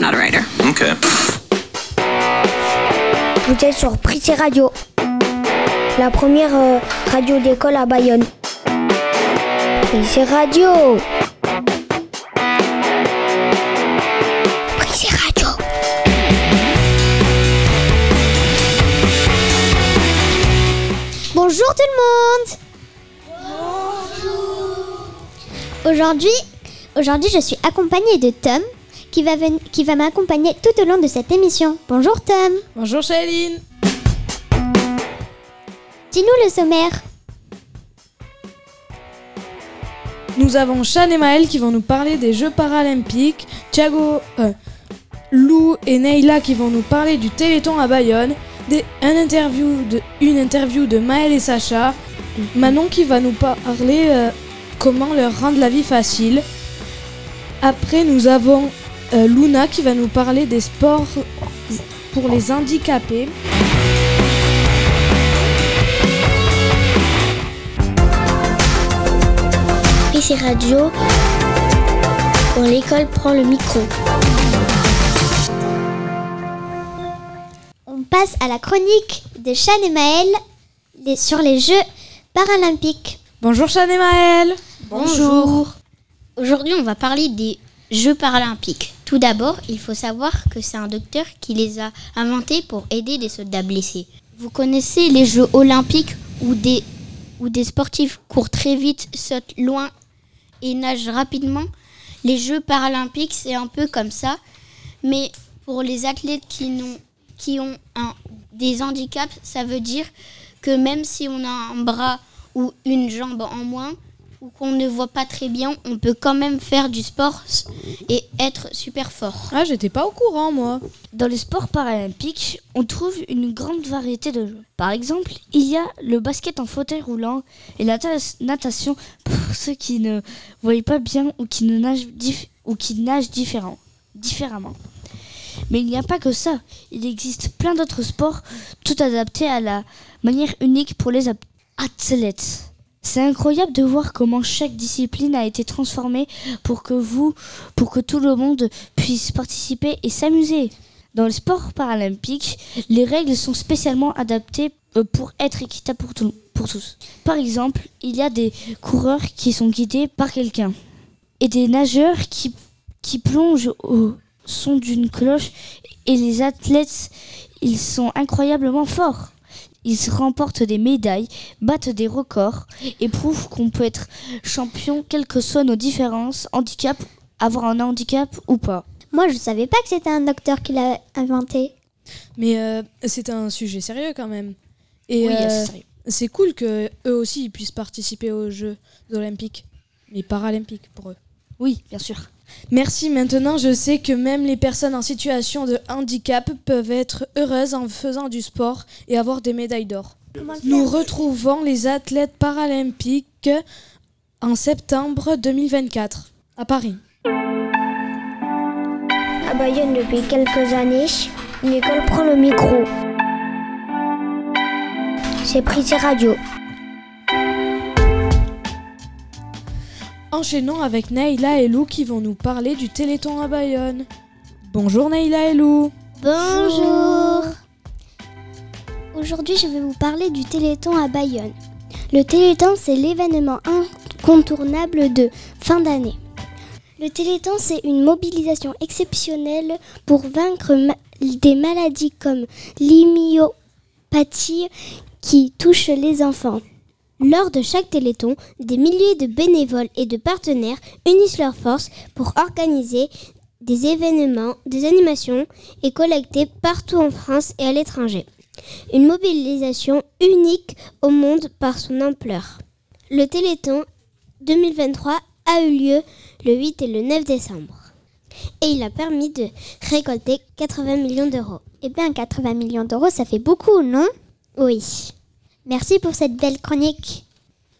I'm not a writer. Okay. Vous êtes sur Prissé Radio, la première euh, radio d'école à Bayonne. Prissé Radio Prissé Radio Bonjour tout le monde Aujourd'hui, aujourd'hui je suis accompagnée de Tom qui va, ven- qui va m'accompagner tout au long de cette émission. Bonjour Tom Bonjour Shailene Dis-nous le sommaire. Nous avons Shan et Maël qui vont nous parler des Jeux paralympiques, Thiago, euh, Lou et Neila qui vont nous parler du Téléthon à Bayonne, des- un interview de, une interview de Maël et Sacha, Manon qui va nous parler euh, comment leur rendre la vie facile. Après nous avons euh, Luna qui va nous parler des sports pour les handicapés. Prissé Radio, quand l'école prend le micro. On passe à la chronique de Chan et Maël sur les Jeux paralympiques. Bonjour Shan et Maël Bonjour. Aujourd'hui, on va parler des Jeux paralympiques. Tout d'abord, il faut savoir que c'est un docteur qui les a inventés pour aider des soldats blessés. Vous connaissez les Jeux olympiques où des, sportifs courent très vite, sautent loin et nagent rapidement? Les Jeux paralympiques, c'est un peu comme ça. Mais pour les athlètes qui, ont des handicaps, ça veut dire que même si on a un bras ou une jambe en moins, ou qu'on ne voit pas très bien, on peut quand même faire du sport et être super fort. Ah j'étais pas au courant moi. Dans les sports paralympiques, on trouve une grande variété de jeux. Par exemple, il y a le basket en fauteuil roulant et la ta- natation pour ceux qui ne voient pas bien ou qui, ne nagent, dif- ou qui nagent différent- différemment. Mais il n'y a pas que ça. Il existe plein d'autres sports, tout adaptés à la manière unique pour les athlètes. C'est incroyable de voir comment chaque discipline a été transformée pour que vous, pour que tout le monde puisse participer et s'amuser. Dans le sport paralympique, les règles sont spécialement adaptées euh, pour être équitables pour, pour tous. Par exemple, il y a des coureurs qui sont guidés par quelqu'un et des nageurs qui, qui plongent au son d'une cloche et les athlètes, ils sont incroyablement forts. Ils remportent des médailles, battent des records et prouvent qu'on peut être champion quelles que soient nos différences, handicap, avoir un handicap ou pas. Moi, je savais pas que c'était un docteur qui l'a inventé. Mais euh, c'est un sujet sérieux quand même. Et Oui, euh, c'est sérieux. c'est cool que eux aussi ils puissent participer aux Jeux olympiques, mais paralympiques pour eux. Oui, bien sûr. Merci. Maintenant, je sais que même les personnes en situation de handicap peuvent être heureuses en faisant du sport et avoir des médailles d'or. Nous retrouvons les athlètes paralympiques en septembre 2024 à Paris. À Bayonne depuis quelques années, prend le micro. C'est Radio. Enchaînons avec Neila et Lou qui vont nous parler du Téléthon à Bayonne. Bonjour Neila et Lou. Bonjour Aujourd'hui, je vais vous parler du Téléthon à Bayonne. Le Téléthon, c'est l'événement incontournable de fin d'année. Le Téléthon, c'est une mobilisation exceptionnelle pour vaincre des maladies comme l'hymiopathie qui touche les enfants. Lors de chaque Téléthon, des milliers de bénévoles et de partenaires unissent leurs forces pour organiser des événements, des animations et collecter partout en France et à l'étranger. Une mobilisation unique au monde par son ampleur. Le Téléthon 2023 a eu lieu le 8 et le 9 décembre. Et il a permis de récolter 80 millions d'euros. Eh bien, 80 millions d'euros, ça fait beaucoup, non? Oui. Merci pour cette belle chronique.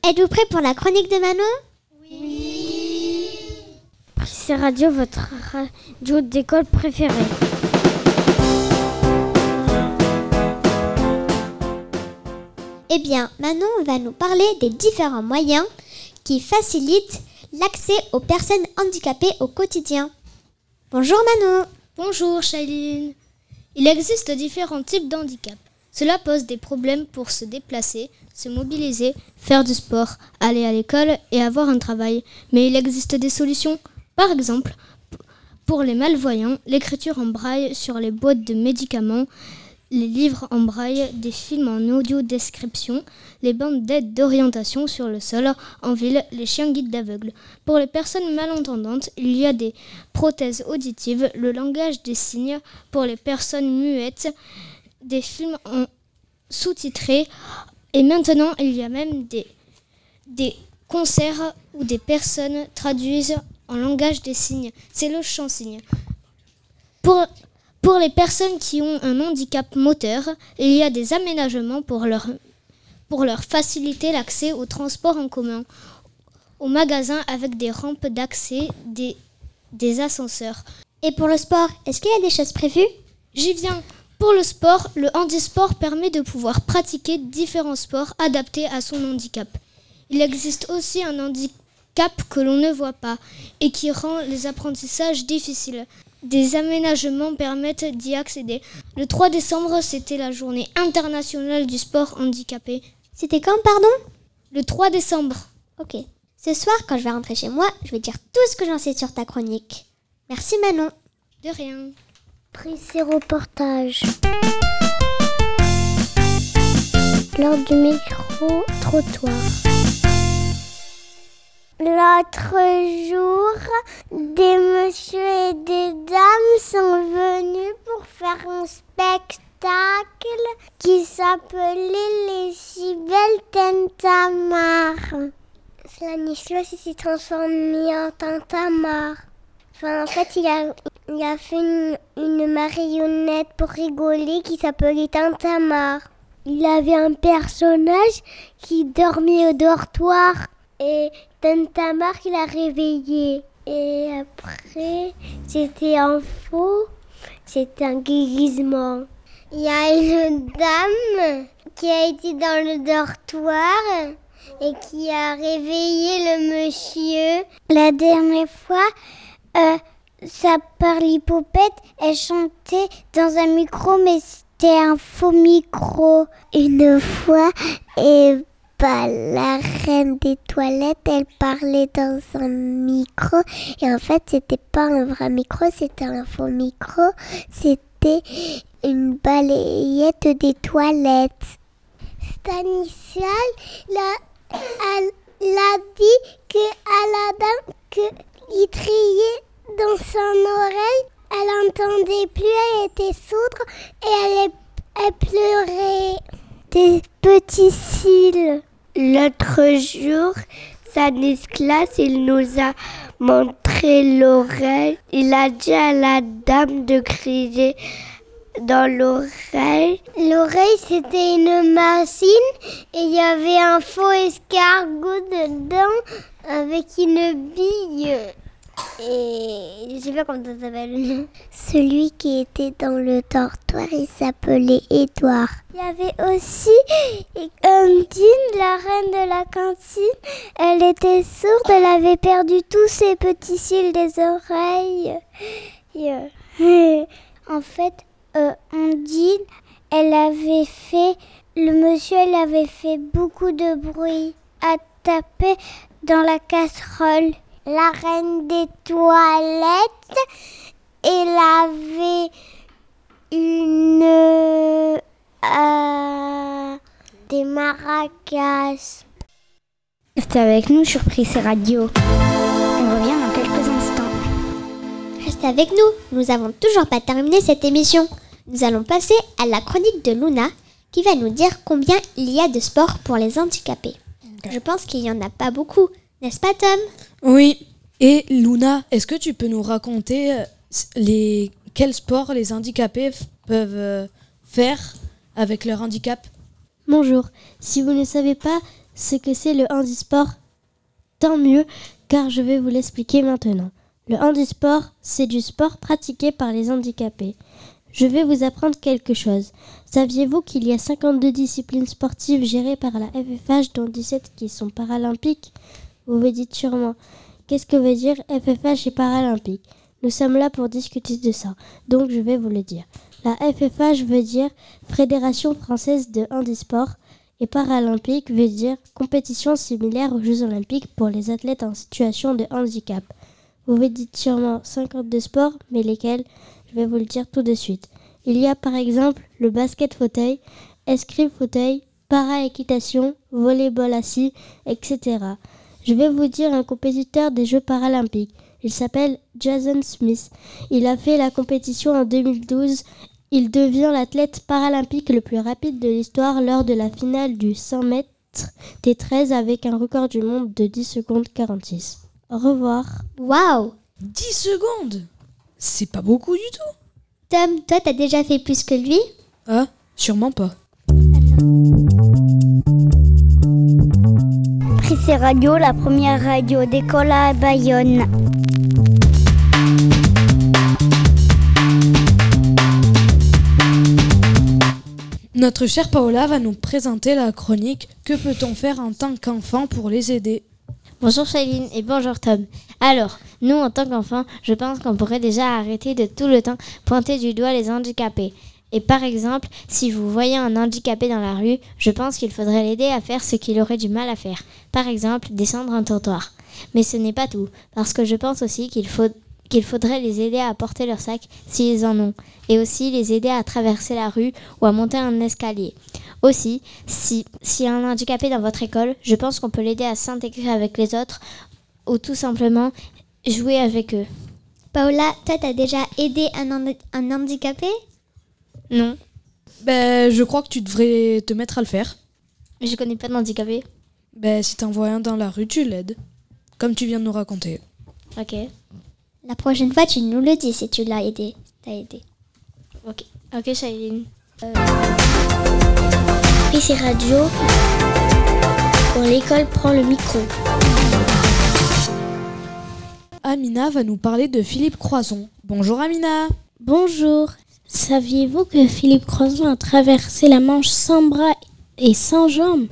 Êtes-vous prêt pour la chronique de Manon? Prissé Radio, votre radio d'école préférée. Eh bien, Manon va nous parler des différents moyens qui facilitent l'accès aux personnes handicapées au quotidien. Bonjour Manon Bonjour Shailene. Il existe différents types d'handicap. Cela pose des problèmes pour se déplacer, se mobiliser, faire du sport, aller à l'école et avoir un travail. Mais il existe des solutions. Par exemple, pour les malvoyants, l'écriture en braille sur les boîtes de médicaments, les livres en braille, des films en audio description, les bandes d'aide d'orientation sur le sol, en ville, les chiens guides d'aveugles. Pour les personnes malentendantes, il y a des prothèses auditives, le langage des signes pour les personnes muettes, des films en sous-titrés, et maintenant il y a même des, des concerts où des personnes traduisent en langage des signes. C'est le chant-signe. Pour, pour les personnes qui ont un handicap moteur, il y a des aménagements pour leur, pour leur faciliter l'accès au transport en commun, aux magasins avec des rampes d'accès, des, des ascenseurs. Et pour le sport, est-ce qu'il y a des choses prévues? J'y viens. Pour le sport, le handisport permet de pouvoir pratiquer différents sports adaptés à son handicap. Il existe aussi un handicap que l'on ne voit pas et qui rend les apprentissages difficiles. Des aménagements permettent d'y accéder. Le 3 décembre, c'était la journée internationale du sport handicapé. C'était quand, pardon? Le 3 décembre. Ok. Ce soir, quand je vais rentrer chez moi, je vais dire tout ce que j'en sais sur ta chronique. Merci Manon. De rien. Et reportage. Lors du micro-trottoir. L'autre jour, des messieurs et des dames sont venus pour faire un spectacle qui s'appelait les si belles Tintamarres. Stanislas s'est transformé en Tintamarre. Enfin, en fait, il a, il a fait une, marionnette pour rigoler qui s'appelait Tintamarre. Il avait un personnage qui dormait au dortoir et Tintamarre qui l'a réveillé. Et après, c'était un faux, c'était un guérissement. Il y a une dame qui a été dans le dortoir et qui a réveillé le monsieur. La dernière fois, euh, sa parlipopette, elle chantait dans un micro, mais c'était un faux micro. Une fois, et bah, la reine des toilettes, elle parlait dans un micro. Et en fait, c'était pas un vrai micro, c'était un faux micro. C'était une balayette des toilettes. Stanislas, la, elle, elle a dit que Aladdin, que il triait dans son oreille. Elle entendait plus, elle était sourde et elle, pleurait des petits cils. L'autre jour, Stanislas, il nous a montré l'oreille. Il a dit à la dame de crier dans l'oreille. L'oreille, c'était une machine et il y avait un faux escargot dedans avec une bille. Et je sais pas comment ça s'appelle. Celui qui était dans le dortoir, il s'appelait Édouard. Il y avait aussi Undine, la reine de la cantine. Elle était sourde, elle avait perdu tous ses petits cils des oreilles. Euh, en fait, euh, Undine, elle avait fait, le monsieur, elle avait fait beaucoup de bruit à taper dans la casserole. La reine des toilettes, elle avait une euh, des maracas. Restez avec nous sur Prise Radio. On revient dans quelques instants. Restez avec nous, nous avons toujours pas terminé cette émission. Nous allons passer à la chronique de Luna qui va nous dire combien il y a de sports pour les handicapés. Je pense qu'il n'y en a pas beaucoup, n'est-ce pas Tom? Oui. Et Luna, est-ce que tu peux nous raconter euh, les quels sports les handicapés peuvent euh, faire avec leur handicap? Bonjour, si vous ne savez pas ce que c'est le handisport, tant mieux, car je vais vous l'expliquer maintenant. Le handisport, c'est du sport pratiqué par les handicapés. Je vais vous apprendre quelque chose. Saviez-vous qu'il y a 52 disciplines sportives gérées par la FFH, dont 17 qui sont paralympiques? Vous vous dites sûrement, qu'est-ce que veut dire FFH et paralympique? Nous sommes là pour discuter de ça, donc je vais vous le dire. La FFH veut dire Fédération française de handisport et paralympique veut dire compétition similaire aux Jeux olympiques pour les athlètes en situation de handicap. Vous vous dites sûrement 52 sports, mais lesquels? Je vais vous le dire tout de suite. Il y a par exemple le basket fauteuil, escrime fauteuil, para-équitation, volleyball assis, etc. Je vais vous dire un compétiteur des Jeux paralympiques. Il s'appelle Jason Smith. Il a fait la compétition en 2012. Il devient l'athlète paralympique le plus rapide de l'histoire lors de la finale du 100 mètres T13 avec un record du monde de 10 secondes 46. Au revoir. Waouh 10 secondes? C'est pas beaucoup du tout. Tom, toi, t'as déjà fait plus que lui? Ah, sûrement pas. Radio, la première radio d'école à Bayonne. Notre chère Paola va nous présenter la chronique Que peut-on faire en tant qu'enfant pour les aider? Bonjour Shailene et bonjour Tom. Alors, nous en tant qu'enfants, je pense qu'on pourrait déjà arrêter de tout le temps pointer du doigt les handicapés. Et par exemple, si vous voyez un handicapé dans la rue, je pense qu'il faudrait l'aider à faire ce qu'il aurait du mal à faire. Par exemple, descendre un trottoir. Mais ce n'est pas tout, parce que je pense aussi qu'il faut qu'il faudrait les aider à porter leur sac s'ils en ont, et aussi les aider à traverser la rue ou à monter un escalier. Aussi, si, s'il y a un handicapé dans votre école, je pense qu'on peut l'aider à s'intégrer avec les autres ou tout simplement jouer avec eux. Paola, toi, t'as déjà aidé un, un handicapé? Non, Ben, je crois que tu devrais te mettre à le faire. mais je connais pas d'handicapé. Ben, si t'en vois un dans la rue, tu l'aides. Comme tu viens de nous raconter. Ok, La prochaine fois, tu nous le dis si tu l'as aidé. T'as aidé. ok, ok Shailene. Prissé Radio, quand l'école prend le micro. Amina va nous parler de Philippe Croison. Bonjour Amina Bonjour. Saviez-vous que Philippe Croison a traversé la Manche sans bras et sans jambes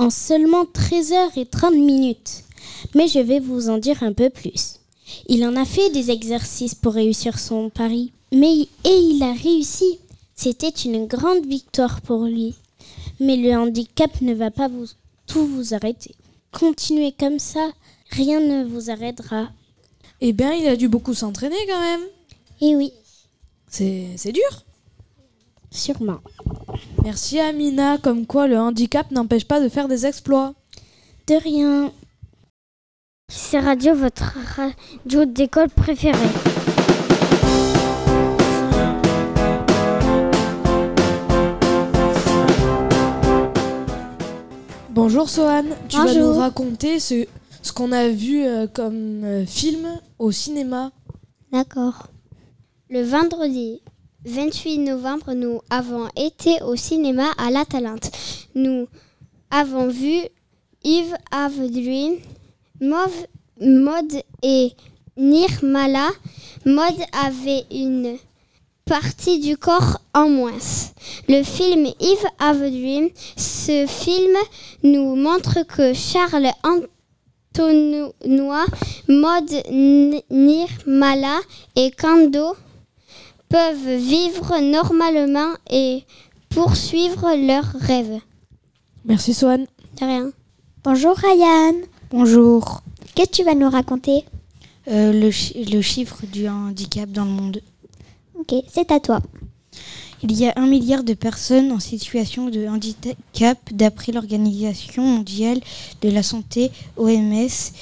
en seulement 13 heures et 30 minutes? Mais je vais vous en dire un peu plus. Il en a fait des exercices pour réussir son pari, mais et il a réussi. C'était une grande victoire pour lui. Mais le handicap ne va pas vous, tout vous arrêter. Continuez comme ça, rien ne vous arrêtera. Eh bien, il a dû beaucoup s'entraîner quand même. Et oui, C'est dur. sûrement. Merci Amina, comme quoi le handicap n'empêche pas de faire des exploits. De rien. C'est Radio, votre radio d'école préférée. Bonjour Sohan, tu vas nous raconter ce, ce qu'on a vu euh, comme euh, film au cinéma. D'accord. Le vendredi 28 novembre, nous avons été au cinéma à La Talente. Nous avons vu Yves Aveline, Mauve, Maud et Nirmala. Maud avait une partie du corps en moins. Le film Yves Aveline, ce film nous montre que Charles Antonois, N- Nirmala et Kando peuvent vivre normalement et poursuivre leurs rêves. Merci Sohan. De rien. Bonjour Ryan. Bonjour. Qu'est-ce que tu vas nous raconter? Euh, le, chi- le chiffre du handicap dans le monde. Ok, c'est à toi. Il y a un milliard de personnes en situation de handicap d'après l'Organisation mondiale de la santé OMS.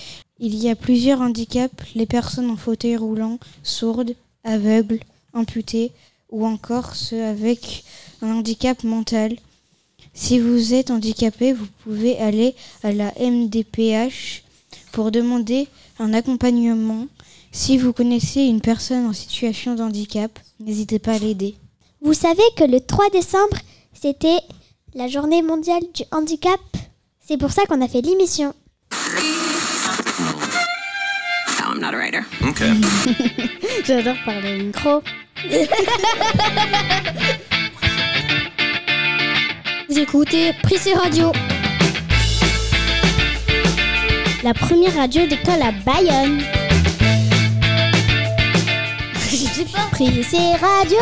Il y a plusieurs handicaps, les personnes en fauteuil roulant, sourdes, aveugles, amputées ou encore ceux avec un handicap mental. Si vous êtes handicapé, vous pouvez aller à la MDPH pour demander un accompagnement. Si vous connaissez une personne en situation de handicap, n'hésitez pas à l'aider. Vous savez que le 3 décembre, c'était la journée mondiale du handicap. C'est pour ça qu'on a fait l'émission. No, I'm not a writer. Okay. J'adore parler au micro. Vous écoutez Prissé Radio. La première radio d'école à Bayonne. sais pas. Pris c'est radio.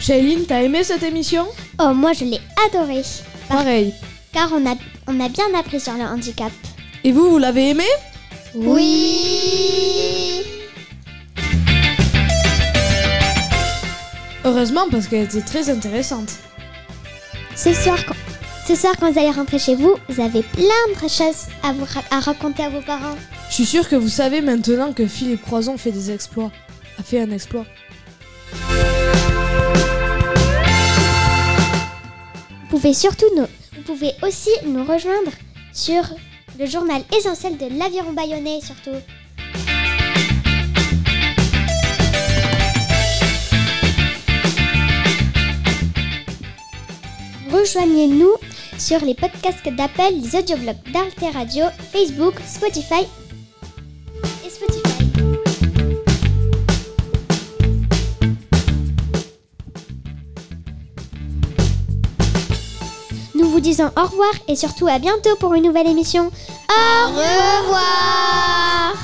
Shailene, t'as aimé cette émission? Oh, moi je l'ai adoré. Pareil. Car on a, on a bien appris sur le handicap. Et vous, vous l'avez aimé? Oui. Heureusement parce qu'elle était très intéressante. Ce soir, quand, ce soir, quand vous allez rentrer chez vous, vous avez plein de choses à, vous ra- à raconter à vos parents. Je suis sûre que vous savez maintenant que Philippe Croison fait des exploits. A fait un exploit. Vous pouvez surtout nous, vous pouvez aussi nous rejoindre sur le journal essentiel de l'aviron bayonnais surtout. Rejoignez-nous sur les podcasts d'Apple, les audioblogs d'Arte Radio, Facebook, Spotify Disons au revoir et surtout à bientôt pour une nouvelle émission. Au revoir